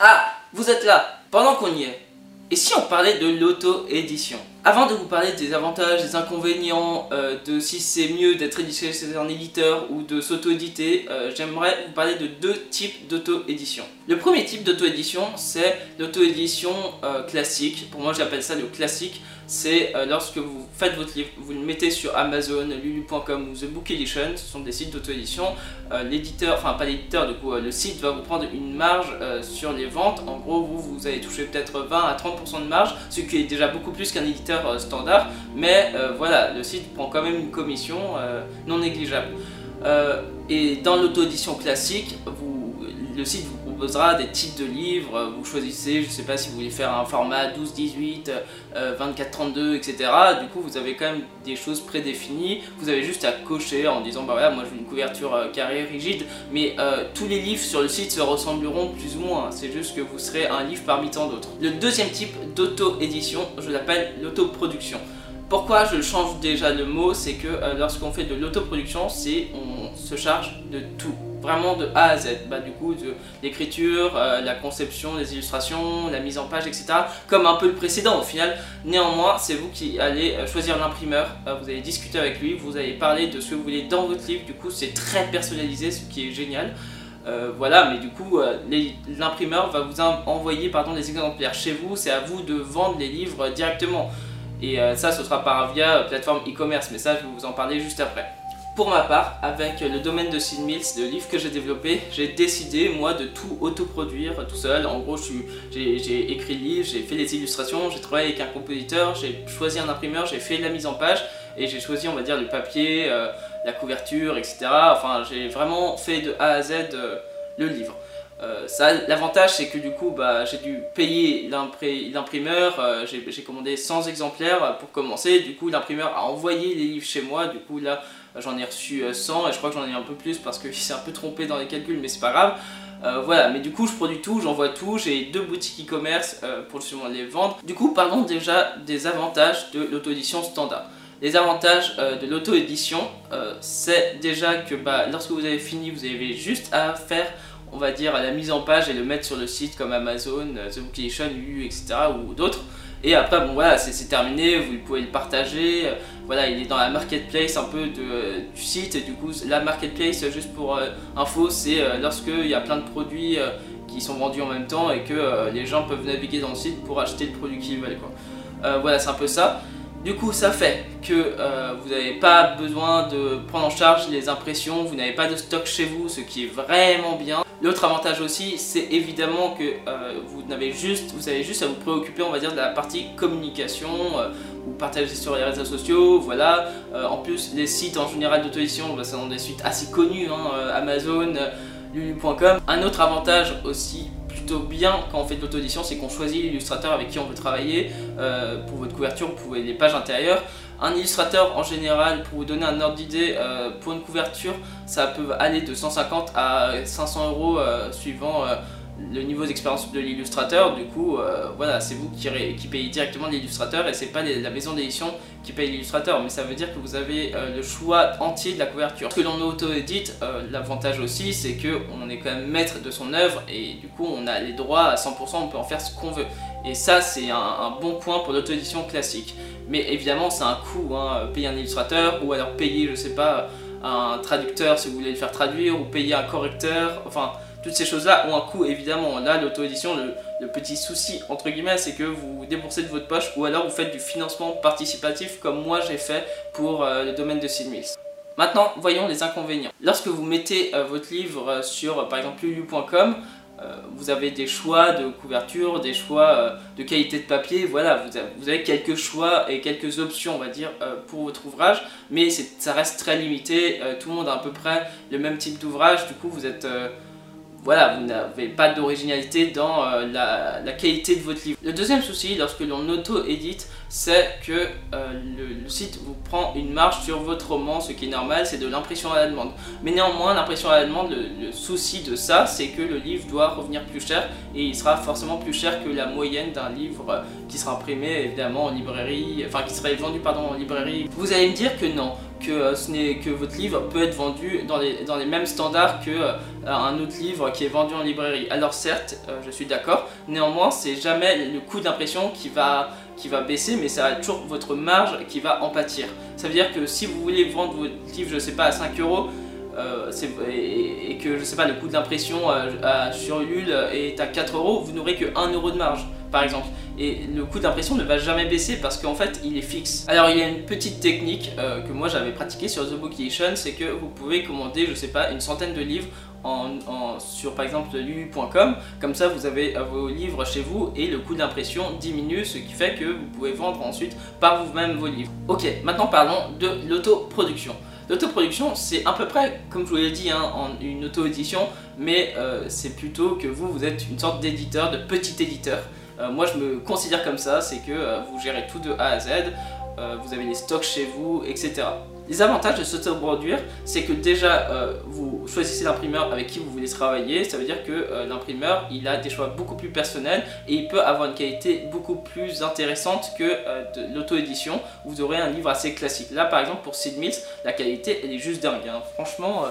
Ah, vous êtes là, pendant qu'on y est. Et si on parlait de l'auto-édition? Avant de vous parler des avantages, des inconvénients, euh, de si c'est mieux d'être édité chez un éditeur ou de s'auto-éditer, euh, j'aimerais vous parler de deux types d'auto-édition. Le premier type d'auto-édition, c'est l'auto-édition euh, classique. Pour moi, j'appelle ça le classique. C'est lorsque vous faites votre livre, vous le mettez sur Amazon, lulu.com ou The Book Edition, ce sont des sites d'auto-édition. L'éditeur, enfin pas l'éditeur, du coup, le site va vous prendre une marge sur les ventes. En gros, vous, vous allez toucher peut-être 20 à 30% de marge, ce qui est déjà beaucoup plus qu'un éditeur standard. Mais voilà, le site prend quand même une commission non négligeable. et dans l'auto-édition classique, le site vous des types de livres, vous choisissez, je sais pas si vous voulez faire un format 12, 18, 24, 32, etc. Du coup, vous avez quand même des choses prédéfinies, vous avez juste à cocher en disant, bah voilà, moi je une couverture euh, carrée, rigide, mais euh, tous les livres sur le site se ressembleront plus ou moins, c'est juste que vous serez un livre parmi tant d'autres. Le deuxième type d'auto-édition, je l'appelle l'autoproduction. Pourquoi je change déjà le mot? C'est que euh, lorsqu'on fait de l'autoproduction, c'est on se charge de tout vraiment de A à Z, bah, du coup l'écriture, euh, la conception, les illustrations, la mise en page, etc. Comme un peu le précédent au final. Néanmoins, c'est vous qui allez euh, choisir l'imprimeur, euh, vous allez discuter avec lui, vous allez parler de ce que vous voulez dans votre livre, du coup c'est très personnalisé, ce qui est génial. voilà, mais du coup, l'imprimeur va vous envoyer pardon, des exemplaires chez vous, c'est à vous de vendre les livres directement. Et ça, ce sera par via plateforme e-commerce, mais ça, je vais vous en parler juste après. Pour ma part, avec le domaine de Sid Mills, le livre que j'ai développé, j'ai décidé moi de tout autoproduire tout seul. En gros, j'ai écrit le livre, j'ai fait les illustrations, j'ai travaillé avec un compositeur, j'ai choisi un imprimeur, j'ai fait la mise en page et j'ai choisi, on va dire, le papier, euh, la couverture, etc. Enfin, j'ai vraiment fait de A à Z euh, le livre. Euh, l'avantage c'est que du coup bah, j'ai dû payer l'imprimeur, j'ai commandé 100 exemplaires pour commencer, du coup l'imprimeur a envoyé les livres chez moi, du coup là j'en ai reçu 100 euh, et je crois que j'en ai un peu plus parce qu'il s'est un peu trompé dans les calculs mais c'est pas grave. Euh, voilà, mais du coup je produis tout, j'envoie tout, j'ai deux boutiques e-commerce euh, pour justement les vendre. Du coup parlons déjà des avantages de l'auto-édition standard. Les avantages de l'auto-édition, c'est déjà que bah, lorsque vous avez fini, vous avez juste à faire on va dire la mise en page et le mettre sur le site comme Amazon, The Book Edition, etc. ou d'autres. Et après, bon voilà, c'est terminé, vous pouvez le partager. Voilà, il est dans la marketplace un peu du site. Du coup, la marketplace, juste pour euh, info, c'est euh, lorsqu'il y a plein de produits euh, qui sont vendus en même temps et que les gens peuvent naviguer dans le site pour acheter le produit qu'ils veulent. Quoi. voilà, c'est un peu ça. Du coup, ça fait que vous n'avez pas besoin de prendre en charge les impressions, vous n'avez pas de stock chez vous, ce qui est vraiment bien. L'autre avantage aussi, c'est évidemment que euh, vous, avez juste, vous juste à vous préoccuper, on va dire, de la partie communication, euh, ou partager sur les réseaux sociaux, voilà. Euh, en plus, les sites en général d'auto-édition, bah, sont des sites assez connus, hein, Amazon, lulu.com. Un autre avantage aussi bien quand on fait de l'auto-édition, c'est qu'on choisit l'illustrateur avec qui on veut travailler. pour votre couverture, vous pouvez les pages intérieures. Un illustrateur en général, pour vous donner un ordre d'idée, euh, pour une couverture, ça peut aller de 150 à 500 euros euh, suivant euh, le niveau d'expérience de l'illustrateur. Du coup, voilà, c'est vous qui, payez directement l'illustrateur et c'est pas la maison d'édition qui paye l'illustrateur. Mais ça veut dire que vous avez le choix entier de la couverture. Ce que l'on auto-édite, l'avantage aussi, c'est qu'on est quand même maître de son œuvre et du coup, on a les droits à 100%, on peut en faire ce qu'on veut. Et ça, c'est un, un bon point pour l'auto-édition classique. Mais évidemment, c'est un coût, hein, payer un illustrateur ou alors payer, je sais pas, un traducteur si vous voulez le faire traduire ou payer un correcteur. Enfin, toutes ces choses-là ont un coût évidemment. Là, l'auto-édition, le, petit souci entre guillemets, c'est que vous déboursez de votre poche ou alors vous faites du financement participatif comme moi j'ai fait pour euh, le domaine de Sid Maintenant, voyons les inconvénients. Lorsque vous mettez euh, votre livre euh, sur par exemple lulu.com, vous avez des choix de couverture, des choix de qualité de papier, voilà, vous avez, quelques choix et quelques options, on va dire, pour votre ouvrage, mais ça reste très limité, tout le monde a à peu près le même type d'ouvrage, du coup vous êtes voilà, vous n'avez pas d'originalité dans euh, la, qualité de votre livre. Le deuxième souci, lorsque l'on auto-édite, c'est que euh, le, site vous prend une marge sur votre roman, ce qui est normal, c'est de l'impression à la demande. Mais néanmoins, l'impression à la demande, le, souci de ça, c'est que le livre doit revenir plus cher, et il sera forcément plus cher que la moyenne d'un livre euh, qui sera imprimé évidemment en librairie, enfin qui serait vendu pardon en librairie. Vous allez me dire que non, que, n'est que votre livre peut être vendu dans les, dans les mêmes standards que un autre livre qui est vendu en librairie. Alors certes, je suis d'accord, néanmoins c'est jamais le coût d'impression qui va, qui va baisser, mais ça toujours votre marge qui va en pâtir. Ça veut dire que si vous voulez vendre votre livre, je sais pas, à 5 euros, euh, et, que je sais pas le coût d'impression sur Ulule est à 4 euros, vous n'aurez que 1 euro de marge par exemple. Et le coût d'impression ne va jamais baisser parce qu'en fait il est fixe. Alors il y a une petite technique euh, que moi j'avais pratiquée sur The Bookation, c'est que vous pouvez commander, je sais pas, une centaine de livres sur par exemple lulu.com, comme ça vous avez euh, vos livres chez vous et le coût d'impression diminue, ce qui fait que vous pouvez vendre ensuite par vous-même vos livres. Ok, maintenant parlons de l'autoproduction. L'autoproduction, c'est à peu près, comme je vous l'ai dit, hein, en une auto-édition, mais euh, c'est plutôt que vous, vous êtes une sorte d'éditeur, de petit éditeur. Euh, moi, je me considère comme ça, c'est que euh, vous gérez tout de A à Z, vous avez les stocks chez vous, etc. Les avantages de s'auto-produire, c'est que déjà, vous choisissez l'imprimeur avec qui vous voulez travailler. Ça veut dire que l'imprimeur, il a des choix beaucoup plus personnels et il peut avoir une qualité beaucoup plus intéressante que l'auto-édition. Vous aurez un livre assez classique. Là, par exemple, pour Sid Mills, la qualité, elle est juste dingue. Hein. Franchement,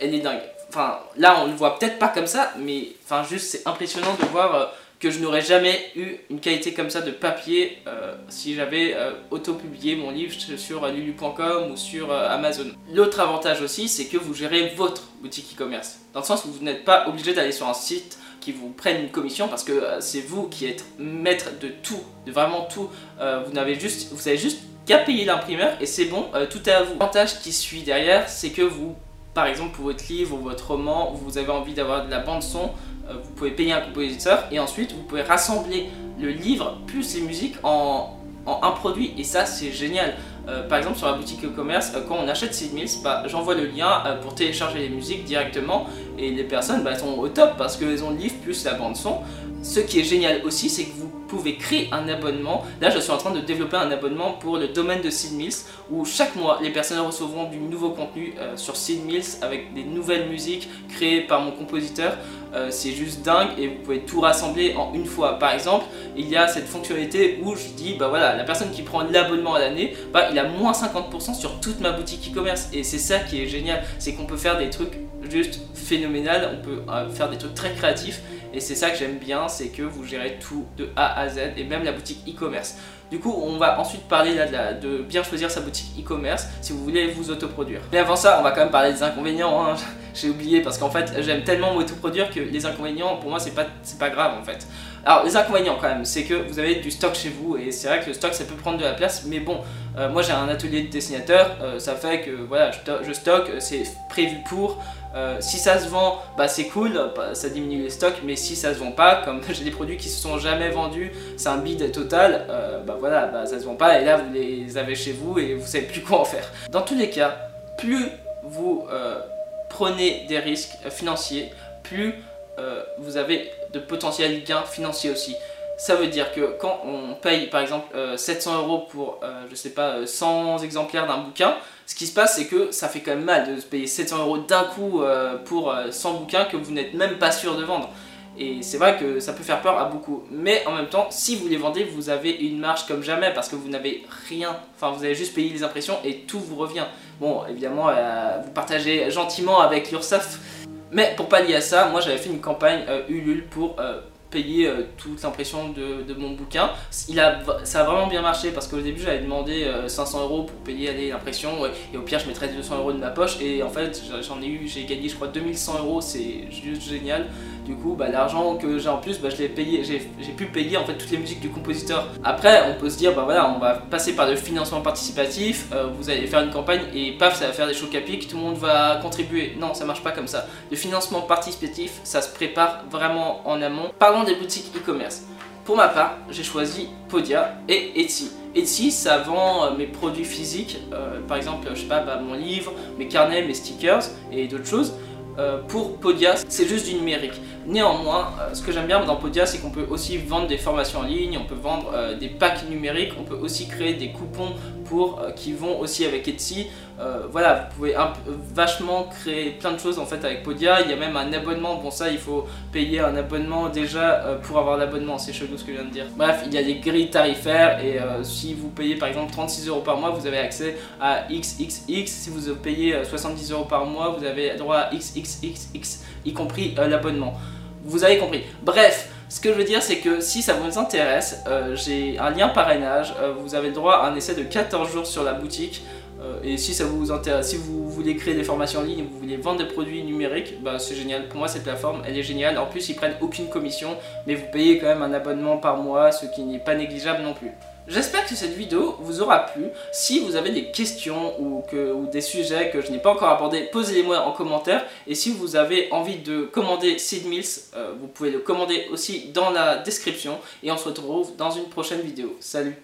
elle est dingue. Enfin, là, on le voit peut-être pas comme ça, mais enfin, juste, c'est impressionnant de voir que je n'aurais jamais eu une qualité comme ça de papier euh, si j'avais euh, auto-publié mon livre sur lulu.com ou sur euh, Amazon. L'autre avantage aussi, c'est que vous gérez votre boutique e-commerce. Dans le sens où vous n'êtes pas obligé d'aller sur un site qui vous prenne une commission parce que c'est vous qui êtes maître de tout, de vraiment tout. vous n'avez juste, vous avez juste qu'à payer l'imprimeur et c'est bon, tout est à vous. L'avantage qui suit derrière, c'est que vous, par exemple pour votre livre ou votre roman, vous avez envie d'avoir de la bande son, euh, vous pouvez payer un compositeur et ensuite vous pouvez rassembler le livre plus les musiques en, un produit et ça c'est génial. Euh, par exemple sur la boutique e-commerce, euh, quand on achète Seed Mills, bah, j'envoie le lien pour télécharger les musiques directement et les personnes bah, sont au top parce qu'elles ont le livre plus la bande son. Ce qui est génial aussi, c'est que vous pouvez créer un abonnement. Là, je suis en train de développer un abonnement pour le domaine de Seed Mills où chaque mois, les personnes recevront du nouveau contenu sur Seed Mills avec des nouvelles musiques créées par mon compositeur. Euh, c'est juste dingue et vous pouvez tout rassembler en une fois. Par exemple, il y a cette fonctionnalité où je dis, bah voilà, la personne qui prend l'abonnement à l'année, bah il a moins 50% sur toute ma boutique e-commerce. Et c'est ça qui est génial, c'est qu'on peut faire des trucs juste phénoménal, on peut euh, faire des trucs très créatifs et c'est ça que j'aime bien, c'est que vous gérez tout de A à Z et même la boutique e-commerce. Du coup, on va ensuite parler de, bien choisir sa boutique e-commerce si vous voulez vous autoproduire. Mais avant ça, on va quand même parler des inconvénients. Hein. J'ai oublié parce qu'en fait, j'aime tellement m'autoproduire que les inconvénients, pour moi, c'est pas, pas grave en fait. Alors, les inconvénients quand même, c'est que vous avez du stock chez vous et c'est vrai que le stock ça peut prendre de la place, mais bon, euh, moi j'ai un atelier de dessinateur, euh, ça fait que voilà, je, stocke, c'est prévu pour. Euh, si ça se vend, bah c'est cool, bah, ça diminue les stocks, mais si ça se vend pas, comme j'ai des produits qui se sont jamais vendus, c'est un bid total, bah voilà, bah ça se vend pas et là vous les avez chez vous et vous savez plus quoi en faire. Dans tous les cas, plus vous prenez des risques financiers, plus vous avez de potentiels gains financiers aussi. Ça veut dire que quand on paye par exemple 700 euh, euros pour, euh, je sais pas, 100 euh, exemplaires d'un bouquin, ce qui se passe c'est que ça fait quand même mal de payer 700 euros d'un coup pour 100 bouquins que vous n'êtes même pas sûr de vendre. Et c'est vrai que ça peut faire peur à beaucoup. Mais en même temps, si vous les vendez, vous avez une marge comme jamais parce que vous n'avez rien. Enfin, vous avez juste payé les impressions et tout vous revient. Bon, évidemment, vous partagez gentiment avec l'URSSAF mais pour pallier à ça, moi j'avais fait une campagne euh, Ulule pour euh, payer euh, toute l'impression de, mon bouquin. Il a, ça a vraiment bien marché parce qu'au début j'avais demandé 500 euros pour payer l'impression et au pire je mettrais 200 euros de ma poche et en fait j'en ai eu, j'ai gagné je crois 2100 euros, c'est juste génial. Du coup, bah, l'argent que j'ai en plus, bah, j'ai pu payer en fait toutes les musiques du compositeur. Après, on peut se dire, bah voilà, on va passer par le financement participatif, euh, vous allez faire une campagne et paf, ça va faire des chocs à pic, tout le monde va contribuer. Non, ça marche pas comme ça. Le financement participatif, ça se prépare vraiment en amont. Des boutiques e-commerce. Pour ma part, j'ai choisi Podia et Etsy. Etsy, ça vend euh, mes produits physiques, euh, par exemple, je sais pas, bah, mon livre, mes carnets, mes stickers et d'autres choses. Euh, pour Podia, c'est juste du numérique. Néanmoins, euh, ce que j'aime bien dans Podia, c'est qu'on peut aussi vendre des formations en ligne, on peut vendre euh, des packs numériques, on peut aussi créer des coupons pour qui vont aussi avec Etsy. Euh, voilà, vous pouvez vachement créer plein de choses en fait avec Podia. Il y a même un abonnement. Bon, ça, il faut payer un abonnement déjà euh, pour avoir l'abonnement. C'est chelou ce que je viens de dire. Bref, il y a des grilles tarifaires et euh, si vous payez par exemple 36 euros par mois, vous avez accès à XXX. Si vous payez 70 euros par mois, vous avez droit à XXXX, y compris l'abonnement. Vous avez compris. Bref. Ce que je veux dire, c'est que si ça vous intéresse, j'ai un lien parrainage. vous avez le droit à un essai de 14 jours sur la boutique. Euh, et si ça vous intéresse, si vous voulez créer des formations en ligne vous voulez vendre des produits numériques, bah c'est génial. Pour moi, cette plateforme, elle est géniale. En plus, ils prennent aucune commission, mais vous payez quand même un abonnement par mois, ce qui n'est pas négligeable non plus. J'espère que cette vidéo vous aura plu. Si vous avez des questions ou, des sujets que je n'ai pas encore abordés, posez-les-moi en commentaire. Et si vous avez envie de commander Seed Mills, euh, vous pouvez le commander aussi dans la description. Et on se retrouve dans une prochaine vidéo. Salut